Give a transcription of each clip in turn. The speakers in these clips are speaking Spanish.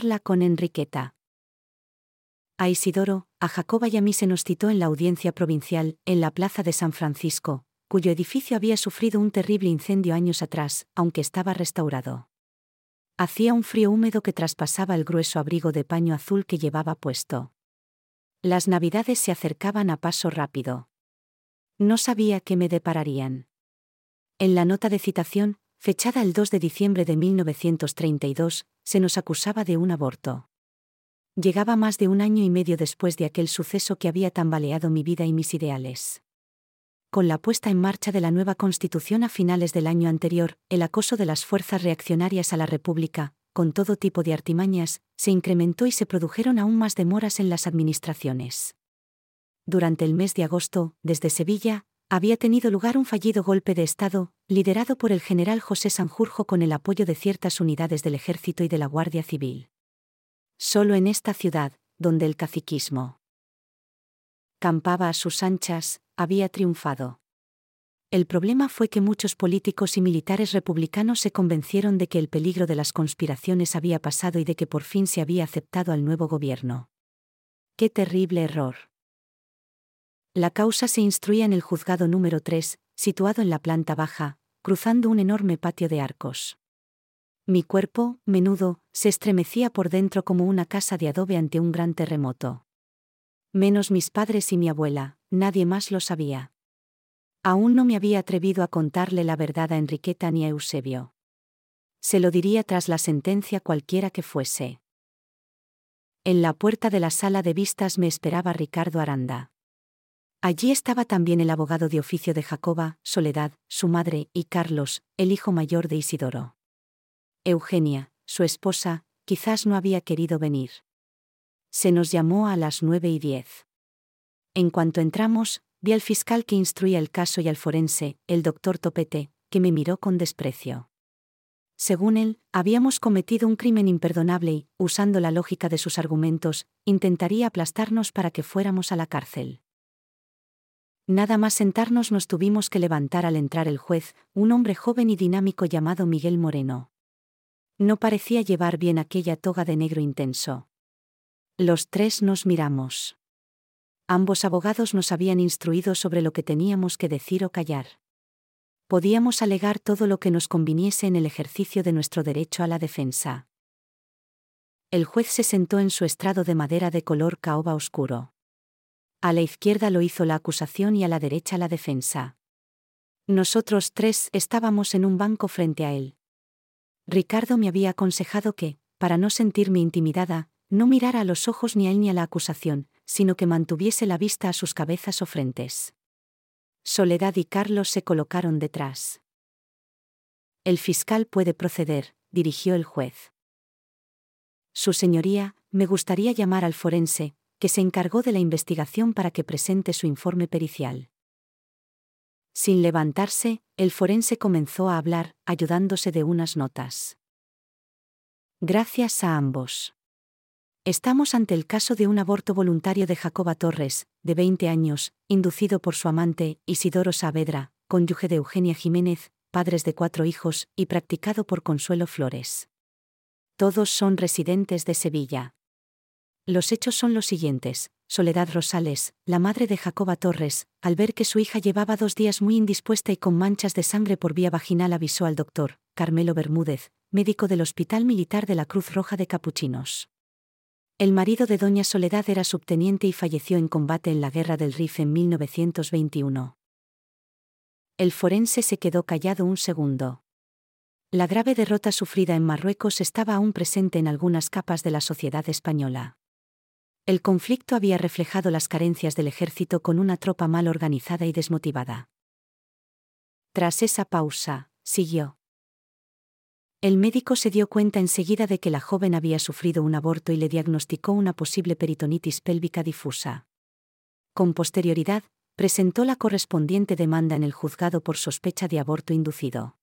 sola con Enriqueta. A Isidoro, a Jacoba y a mí se nos citó en la audiencia provincial, en la plaza de San Francisco, cuyo edificio había sufrido un terrible incendio años atrás, aunque estaba restaurado. Hacía un frío húmedo que traspasaba el grueso abrigo de paño azul que llevaba puesto. Las navidades se acercaban a paso rápido. No sabía qué me depararían. En la nota de citación, fechada el 2 de diciembre de 1932, se nos acusaba de un aborto. Llegaba más de un año y medio después de aquel suceso que había tambaleado mi vida y mis ideales. Con la puesta en marcha de la nueva Constitución a finales del año anterior, el acoso de las fuerzas reaccionarias a la República, con todo tipo de artimañas, se incrementó y se produjeron aún más demoras en las administraciones. Durante el mes de agosto, desde Sevilla, había tenido lugar un fallido golpe de Estado, liderado por el general José Sanjurjo con el apoyo de ciertas unidades del Ejército y de la Guardia Civil. Solo en esta ciudad, donde el caciquismo campaba a sus anchas, había triunfado. El problema fue que muchos políticos y militares republicanos se convencieron de que el peligro de las conspiraciones había pasado y de que por fin se había aceptado al nuevo gobierno. ¡Qué terrible error! La causa se instruía en el juzgado número 3, situado en la planta baja, cruzando un enorme patio de arcos. Mi cuerpo, menudo, se estremecía por dentro como una casa de adobe ante un gran terremoto. Menos mis padres y mi abuela, nadie más lo sabía. Aún no me había atrevido a contarle la verdad a Enriqueta ni a Eusebio. Se lo diría tras la sentencia cualquiera que fuese. En la puerta de la sala de vistas me esperaba Ricardo Aranda. Allí estaba también el abogado de oficio de Jacoba, Soledad, su madre, y Carlos, el hijo mayor de Isidoro. Eugenia, su esposa, quizás no había querido venir. Se nos llamó a las nueve y diez. En cuanto entramos, vi al fiscal que instruía el caso y al forense, el doctor Topete, que me miró con desprecio. Según él, habíamos cometido un crimen imperdonable y, usando la lógica de sus argumentos, intentaría aplastarnos para que fuéramos a la cárcel. Nada más sentarnos nos tuvimos que levantar al entrar el juez, un hombre joven y dinámico llamado Miguel Moreno. No parecía llevar bien aquella toga de negro intenso. Los tres nos miramos. Ambos abogados nos habían instruido sobre lo que teníamos que decir o callar. Podíamos alegar todo lo que nos conviniese en el ejercicio de nuestro derecho a la defensa. El juez se sentó en su estrado de madera de color caoba oscuro. A la izquierda lo hizo la acusación y a la derecha la defensa. Nosotros tres estábamos en un banco frente a él. Ricardo me había aconsejado que, para no sentirme intimidada, no mirara a los ojos ni a él ni a la acusación, sino que mantuviese la vista a sus cabezas o frentes. Soledad y Carlos se colocaron detrás. El fiscal puede proceder, dirigió el juez. Su señoría, me gustaría llamar al forense, que se encargó de la investigación para que presente su informe pericial. Sin levantarse, el forense comenzó a hablar, ayudándose de unas notas. Gracias a ambos. Estamos ante el caso de un aborto voluntario de Jacoba Torres, de 20 años, inducido por su amante, Isidoro Saavedra, cónyuge de Eugenia Jiménez, padres de cuatro hijos, y practicado por Consuelo Flores. Todos son residentes de Sevilla. Los hechos son los siguientes. Soledad Rosales, la madre de Jacoba Torres, al ver que su hija llevaba dos días muy indispuesta y con manchas de sangre por vía vaginal, avisó al doctor, Carmelo Bermúdez, médico del Hospital Militar de la Cruz Roja de Capuchinos. El marido de Doña Soledad era subteniente y falleció en combate en la Guerra del Rif en 1921. El forense se quedó callado un segundo. La grave derrota sufrida en Marruecos estaba aún presente en algunas capas de la sociedad española. El conflicto había reflejado las carencias del ejército con una tropa mal organizada y desmotivada. Tras esa pausa, siguió. El médico se dio cuenta enseguida de que la joven había sufrido un aborto y le diagnosticó una posible peritonitis pélvica difusa. Con posterioridad, presentó la correspondiente demanda en el juzgado por sospecha de aborto inducido.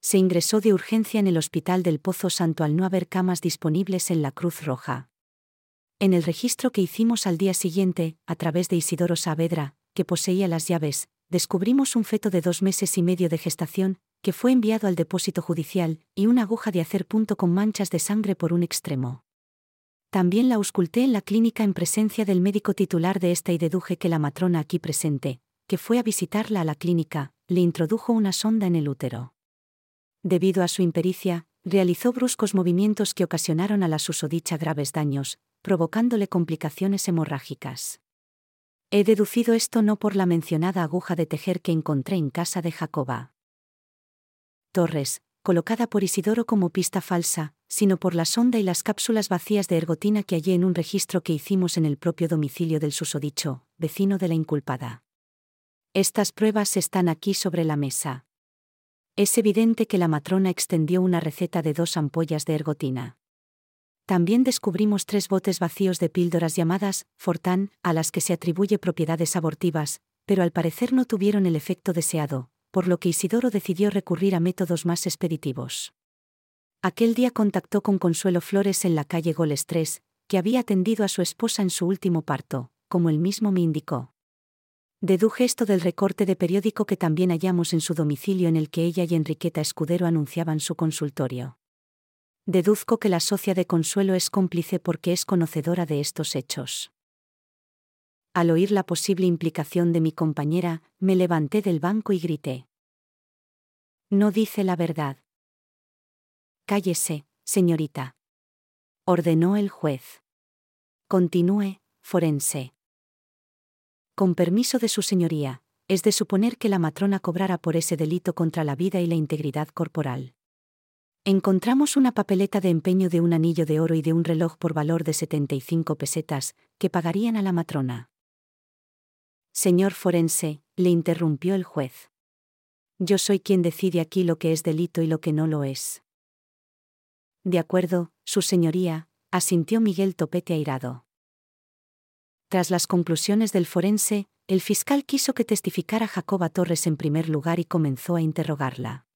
Se ingresó de urgencia en el Hospital del Pozo Santo al no haber camas disponibles en la Cruz Roja. En el registro que hicimos al día siguiente, a través de Isidoro Saavedra, que poseía las llaves, descubrimos un feto de dos meses y medio de gestación, que fue enviado al depósito judicial, y una aguja de hacer punto con manchas de sangre por un extremo. También la ausculté en la clínica en presencia del médico titular de esta y deduje que la matrona aquí presente, que fue a visitarla a la clínica, le introdujo una sonda en el útero. Debido a su impericia, realizó bruscos movimientos que ocasionaron a la susodicha graves daños, provocándole complicaciones hemorrágicas. He deducido esto no por la mencionada aguja de tejer que encontré en casa de Jacoba. Torres, colocada por Isidoro como pista falsa, sino por la sonda y las cápsulas vacías de ergotina que hallé en un registro que hicimos en el propio domicilio del susodicho, vecino de la inculpada. Estas pruebas están aquí sobre la mesa. Es evidente que la matrona extendió una receta de dos ampollas de ergotina. También descubrimos tres botes vacíos de píldoras llamadas Fortán, a las que se atribuye propiedades abortivas, pero al parecer no tuvieron el efecto deseado, por lo que Isidoro decidió recurrir a métodos más expeditivos. Aquel día contactó con Consuelo Flores en la calle Goles 3, que había atendido a su esposa en su último parto, como él mismo me indicó. Deduje esto del recorte de periódico que también hallamos en su domicilio en el que ella y Enriqueta Escudero anunciaban su consultorio. Deduzco que la socia de Consuelo es cómplice porque es conocedora de estos hechos. Al oír la posible implicación de mi compañera, me levanté del banco y grité. No dice la verdad. Cállese, señorita. Ordenó el juez. Continúe, forense. Con permiso de su señoría, es de suponer que la matrona cobrara por ese delito contra la vida y la integridad corporal. Encontramos una papeleta de empeño de un anillo de oro y de un reloj por valor de 75 pesetas, que pagarían a la matrona. Señor forense, le interrumpió el juez. Yo soy quien decide aquí lo que es delito y lo que no lo es. De acuerdo, Su Señoría, asintió Miguel Topete airado. Tras las conclusiones del forense, el fiscal quiso que testificara Jacoba Torres en primer lugar y comenzó a interrogarla.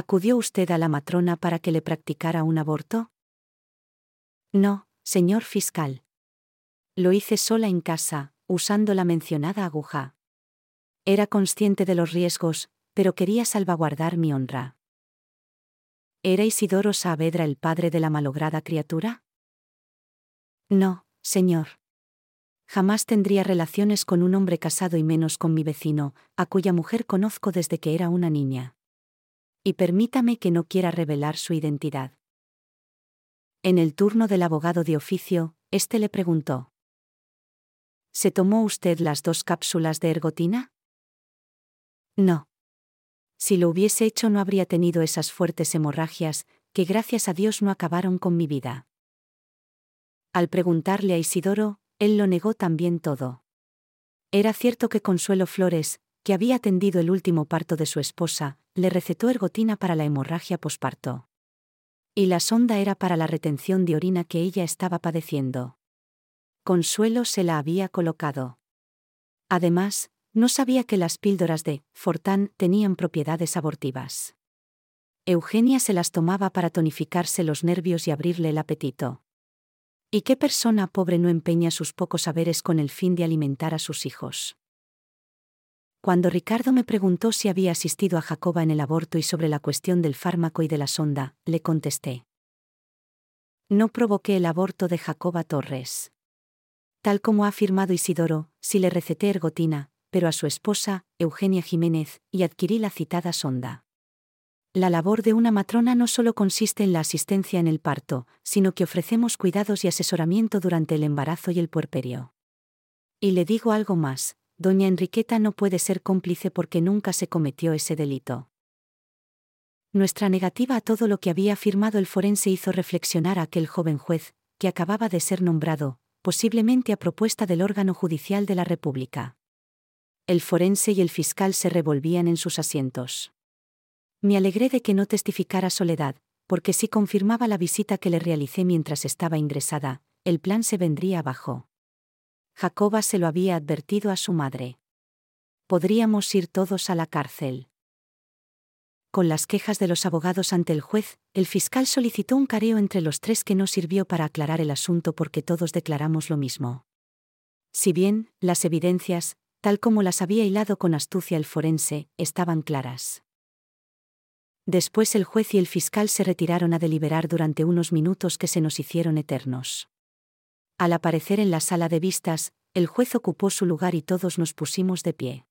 ¿Acudió usted a la matrona para que le practicara un aborto? No, señor fiscal. Lo hice sola en casa, usando la mencionada aguja. Era consciente de los riesgos, pero quería salvaguardar mi honra. ¿Era Isidoro Saavedra el padre de la malograda criatura? No, señor. Jamás tendría relaciones con un hombre casado y menos con mi vecino, a cuya mujer conozco desde que era una niña. Y permítame que no quiera revelar su identidad. En el turno del abogado de oficio, éste le preguntó. ¿Se tomó usted las dos cápsulas de ergotina? No. Si lo hubiese hecho no habría tenido esas fuertes hemorragias, que gracias a Dios no acabaron con mi vida. Al preguntarle a Isidoro, él lo negó también todo. Era cierto que Consuelo Flores, que había atendido el último parto de su esposa, le recetó ergotina para la hemorragia posparto. Y la sonda era para la retención de orina que ella estaba padeciendo. Consuelo se la había colocado. Además, no sabía que las píldoras de Fortán tenían propiedades abortivas. Eugenia se las tomaba para tonificarse los nervios y abrirle el apetito. ¿Y qué persona pobre no empeña sus pocos saberes con el fin de alimentar a sus hijos? Cuando Ricardo me preguntó si había asistido a Jacoba en el aborto y sobre la cuestión del fármaco y de la sonda, le contesté. No provoqué el aborto de Jacoba Torres. Tal como ha afirmado Isidoro, si le receté ergotina, pero a su esposa, Eugenia Jiménez, y adquirí la citada sonda. La labor de una matrona no solo consiste en la asistencia en el parto, sino que ofrecemos cuidados y asesoramiento durante el embarazo y el puerperio. Y le digo algo más, doña Enriqueta no puede ser cómplice porque nunca se cometió ese delito. Nuestra negativa a todo lo que había afirmado el forense hizo reflexionar a aquel joven juez, que acababa de ser nombrado, posiblemente a propuesta del órgano judicial de la República el forense y el fiscal se revolvían en sus asientos. Me alegré de que no testificara Soledad, porque si confirmaba la visita que le realicé mientras estaba ingresada, el plan se vendría abajo. Jacoba se lo había advertido a su madre. Podríamos ir todos a la cárcel. Con las quejas de los abogados ante el juez, el fiscal solicitó un careo entre los tres que no sirvió para aclarar el asunto porque todos declaramos lo mismo. Si bien, las evidencias, tal como las había hilado con astucia el forense, estaban claras. Después el juez y el fiscal se retiraron a deliberar durante unos minutos que se nos hicieron eternos. Al aparecer en la sala de vistas, el juez ocupó su lugar y todos nos pusimos de pie.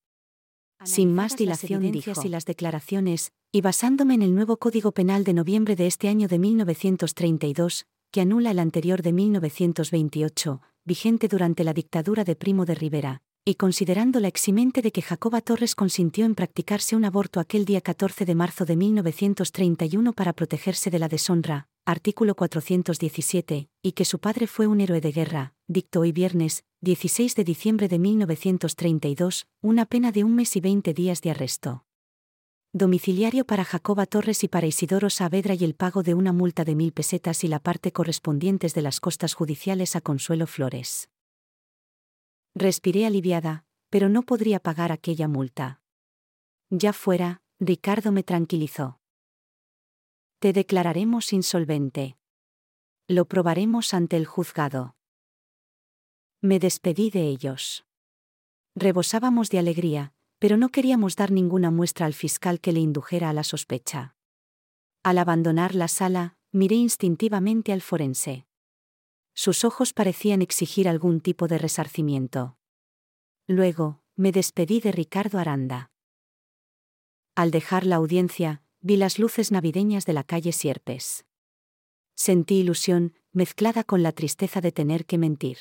Sin más dilación dijo. y las declaraciones, y basándome en el nuevo Código Penal de noviembre de este año de 1932, que anula el anterior de 1928, vigente durante la dictadura de Primo de Rivera, y considerando la eximente de que Jacoba Torres consintió en practicarse un aborto aquel día 14 de marzo de 1931 para protegerse de la deshonra, artículo 417, y que su padre fue un héroe de guerra, dictó hoy viernes, 16 de diciembre de 1932, una pena de un mes y 20 días de arresto. Domiciliario para Jacoba Torres y para Isidoro Saavedra y el pago de una multa de mil pesetas y la parte correspondientes de las costas judiciales a Consuelo Flores. Respiré aliviada, pero no podría pagar aquella multa. Ya fuera, Ricardo me tranquilizó. Te declararemos insolvente. Lo probaremos ante el juzgado. Me despedí de ellos. Rebosábamos de alegría, pero no queríamos dar ninguna muestra al fiscal que le indujera a la sospecha. Al abandonar la sala, miré instintivamente al forense. Sus ojos parecían exigir algún tipo de resarcimiento. Luego, me despedí de Ricardo Aranda. Al dejar la audiencia, vi las luces navideñas de la calle Sierpes. Sentí ilusión, mezclada con la tristeza de tener que mentir.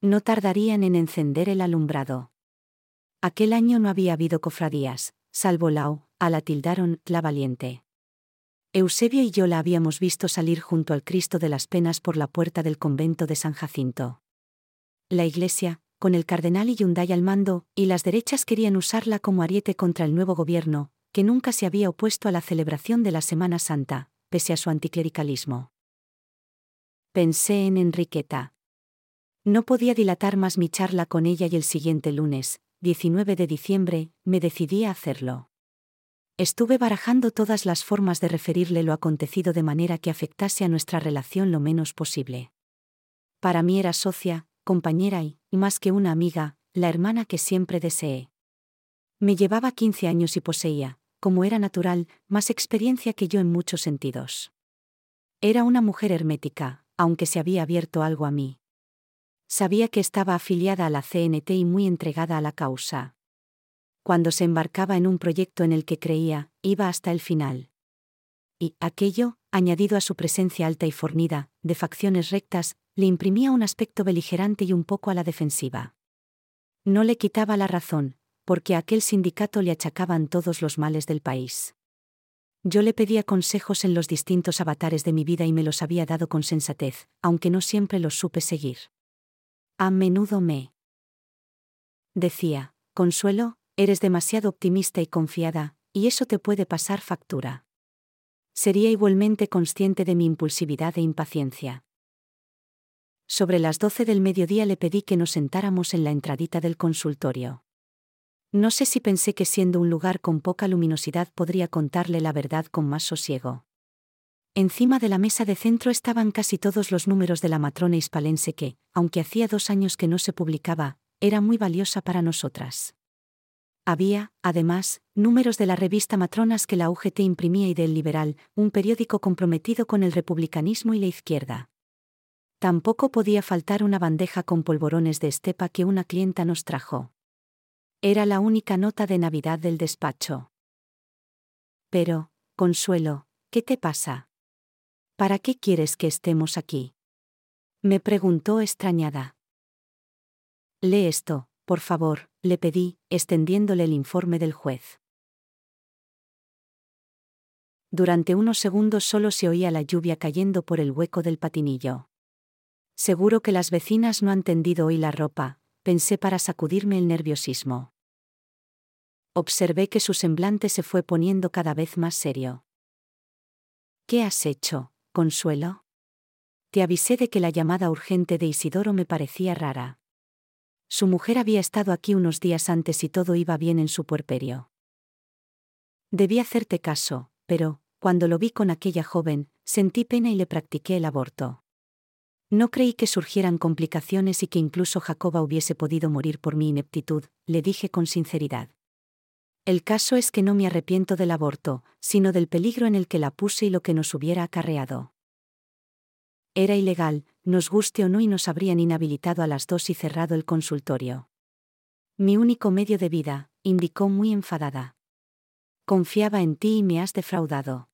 No tardarían en encender el alumbrado. Aquel año no había habido cofradías, salvo Lao, a la tildaron la valiente. Eusebio y yo la habíamos visto salir junto al Cristo de las Penas por la puerta del convento de San Jacinto. La iglesia, con el cardenal y Yunday al mando, y las derechas querían usarla como ariete contra el nuevo gobierno, que nunca se había opuesto a la celebración de la Semana Santa, pese a su anticlericalismo. Pensé en Enriqueta. No podía dilatar más mi charla con ella y el siguiente lunes, 19 de diciembre, me decidí a hacerlo. Estuve barajando todas las formas de referirle lo acontecido de manera que afectase a nuestra relación lo menos posible. Para mí era socia, compañera y, más que una amiga, la hermana que siempre deseé. Me llevaba 15 años y poseía, como era natural, más experiencia que yo en muchos sentidos. Era una mujer hermética, aunque se había abierto algo a mí. Sabía que estaba afiliada a la CNT y muy entregada a la causa cuando se embarcaba en un proyecto en el que creía, iba hasta el final. Y, aquello, añadido a su presencia alta y fornida, de facciones rectas, le imprimía un aspecto beligerante y un poco a la defensiva. No le quitaba la razón, porque a aquel sindicato le achacaban todos los males del país. Yo le pedía consejos en los distintos avatares de mi vida y me los había dado con sensatez, aunque no siempre los supe seguir. A menudo me decía, Consuelo, Eres demasiado optimista y confiada, y eso te puede pasar factura. Sería igualmente consciente de mi impulsividad e impaciencia. Sobre las doce del mediodía le pedí que nos sentáramos en la entradita del consultorio. No sé si pensé que siendo un lugar con poca luminosidad podría contarle la verdad con más sosiego. Encima de la mesa de centro estaban casi todos los números de la matrona hispalense que, aunque hacía dos años que no se publicaba, era muy valiosa para nosotras. Había, además, números de la revista Matronas que la UGT imprimía y del Liberal, un periódico comprometido con el republicanismo y la izquierda. Tampoco podía faltar una bandeja con polvorones de estepa que una clienta nos trajo. Era la única nota de Navidad del despacho. Pero, Consuelo, ¿qué te pasa? ¿Para qué quieres que estemos aquí? Me preguntó extrañada. Lee esto, por favor, le pedí, extendiéndole el informe del juez. Durante unos segundos solo se oía la lluvia cayendo por el hueco del patinillo. Seguro que las vecinas no han tendido hoy la ropa, pensé para sacudirme el nerviosismo. Observé que su semblante se fue poniendo cada vez más serio. ¿Qué has hecho, Consuelo? Te avisé de que la llamada urgente de Isidoro me parecía rara. Su mujer había estado aquí unos días antes y todo iba bien en su puerperio. Debí hacerte caso, pero, cuando lo vi con aquella joven, sentí pena y le practiqué el aborto. No creí que surgieran complicaciones y que incluso Jacoba hubiese podido morir por mi ineptitud, le dije con sinceridad. El caso es que no me arrepiento del aborto, sino del peligro en el que la puse y lo que nos hubiera acarreado. Era ilegal, nos guste o no y nos habrían inhabilitado a las dos y cerrado el consultorio. Mi único medio de vida, indicó muy enfadada. Confiaba en ti y me has defraudado.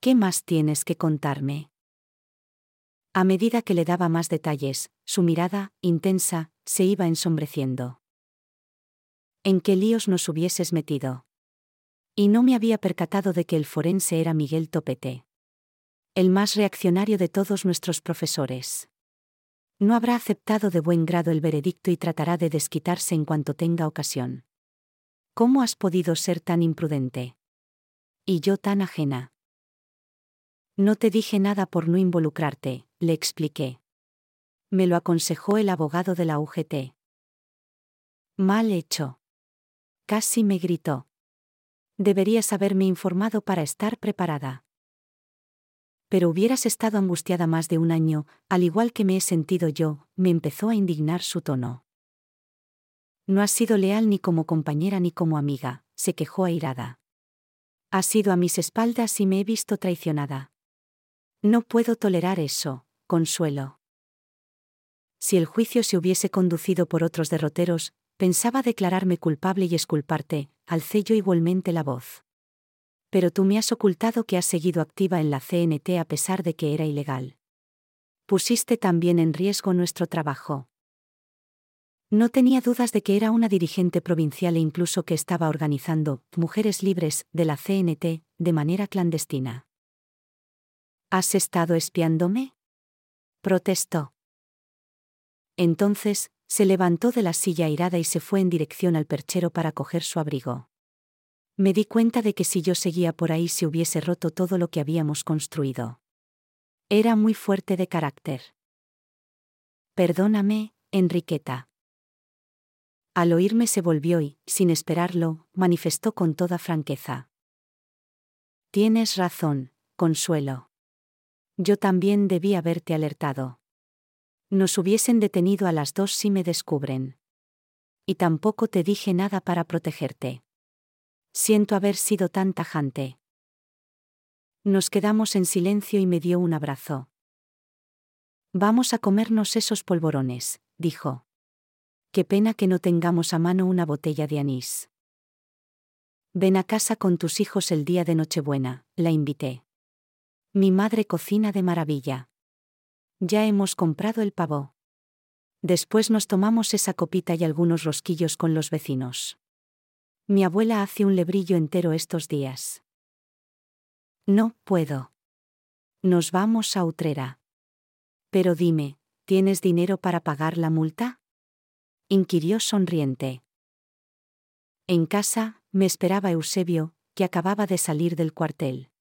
¿Qué más tienes que contarme? A medida que le daba más detalles, su mirada, intensa, se iba ensombreciendo. ¿En qué líos nos hubieses metido? Y no me había percatado de que el forense era Miguel Topete. El más reaccionario de todos nuestros profesores. No habrá aceptado de buen grado el veredicto y tratará de desquitarse en cuanto tenga ocasión. ¿Cómo has podido ser tan imprudente? Y yo tan ajena. No te dije nada por no involucrarte, le expliqué. Me lo aconsejó el abogado de la UGT. Mal hecho. Casi me gritó. Deberías haberme informado para estar preparada. Pero hubieras estado angustiada más de un año, al igual que me he sentido yo, me empezó a indignar su tono. No has sido leal ni como compañera ni como amiga, se quejó airada. Has sido a mis espaldas y me he visto traicionada. No puedo tolerar eso, consuelo. Si el juicio se hubiese conducido por otros derroteros, pensaba declararme culpable y esculparte, alcé yo igualmente la voz. Pero tú me has ocultado que has seguido activa en la CNT a pesar de que era ilegal. Pusiste también en riesgo nuestro trabajo. No tenía dudas de que era una dirigente provincial e incluso que estaba organizando Mujeres Libres de la CNT de manera clandestina. ¿Has estado espiándome? Protestó. Entonces, se levantó de la silla airada y se fue en dirección al perchero para coger su abrigo. Me di cuenta de que si yo seguía por ahí se hubiese roto todo lo que habíamos construido. Era muy fuerte de carácter. Perdóname, Enriqueta. Al oírme se volvió y, sin esperarlo, manifestó con toda franqueza. Tienes razón, Consuelo. Yo también debí haberte alertado. Nos hubiesen detenido a las dos si me descubren. Y tampoco te dije nada para protegerte. Siento haber sido tan tajante. Nos quedamos en silencio y me dio un abrazo. Vamos a comernos esos polvorones, dijo. Qué pena que no tengamos a mano una botella de anís. Ven a casa con tus hijos el día de Nochebuena, la invité. Mi madre cocina de maravilla. Ya hemos comprado el pavo. Después nos tomamos esa copita y algunos rosquillos con los vecinos. Mi abuela hace un lebrillo entero estos días. No puedo. Nos vamos a Utrera. Pero dime, ¿tienes dinero para pagar la multa? inquirió sonriente. En casa, me esperaba Eusebio, que acababa de salir del cuartel.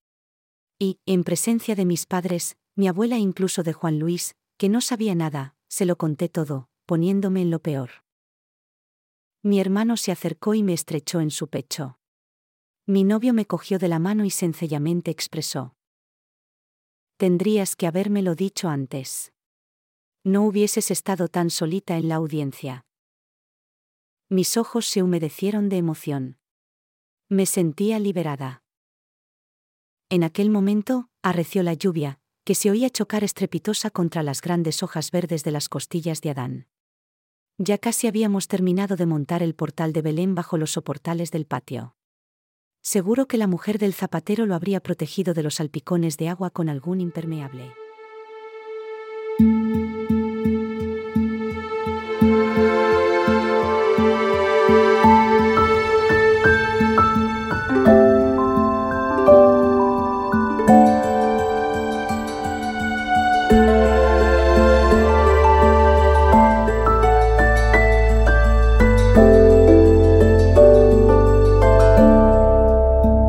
Y, en presencia de mis padres, mi abuela e incluso de Juan Luis, que no sabía nada, se lo conté todo, poniéndome en lo peor. Mi hermano se acercó y me estrechó en su pecho. Mi novio me cogió de la mano y sencillamente expresó. Tendrías que habérmelo dicho antes. No hubieses estado tan solita en la audiencia. Mis ojos se humedecieron de emoción. Me sentía liberada. En aquel momento, arreció la lluvia, que se oía chocar estrepitosa contra las grandes hojas verdes de las costillas de Adán. Ya casi habíamos terminado de montar el portal de Belén bajo los soportales del patio. Seguro que la mujer del zapatero lo habría protegido de los salpicones de agua con algún impermeable.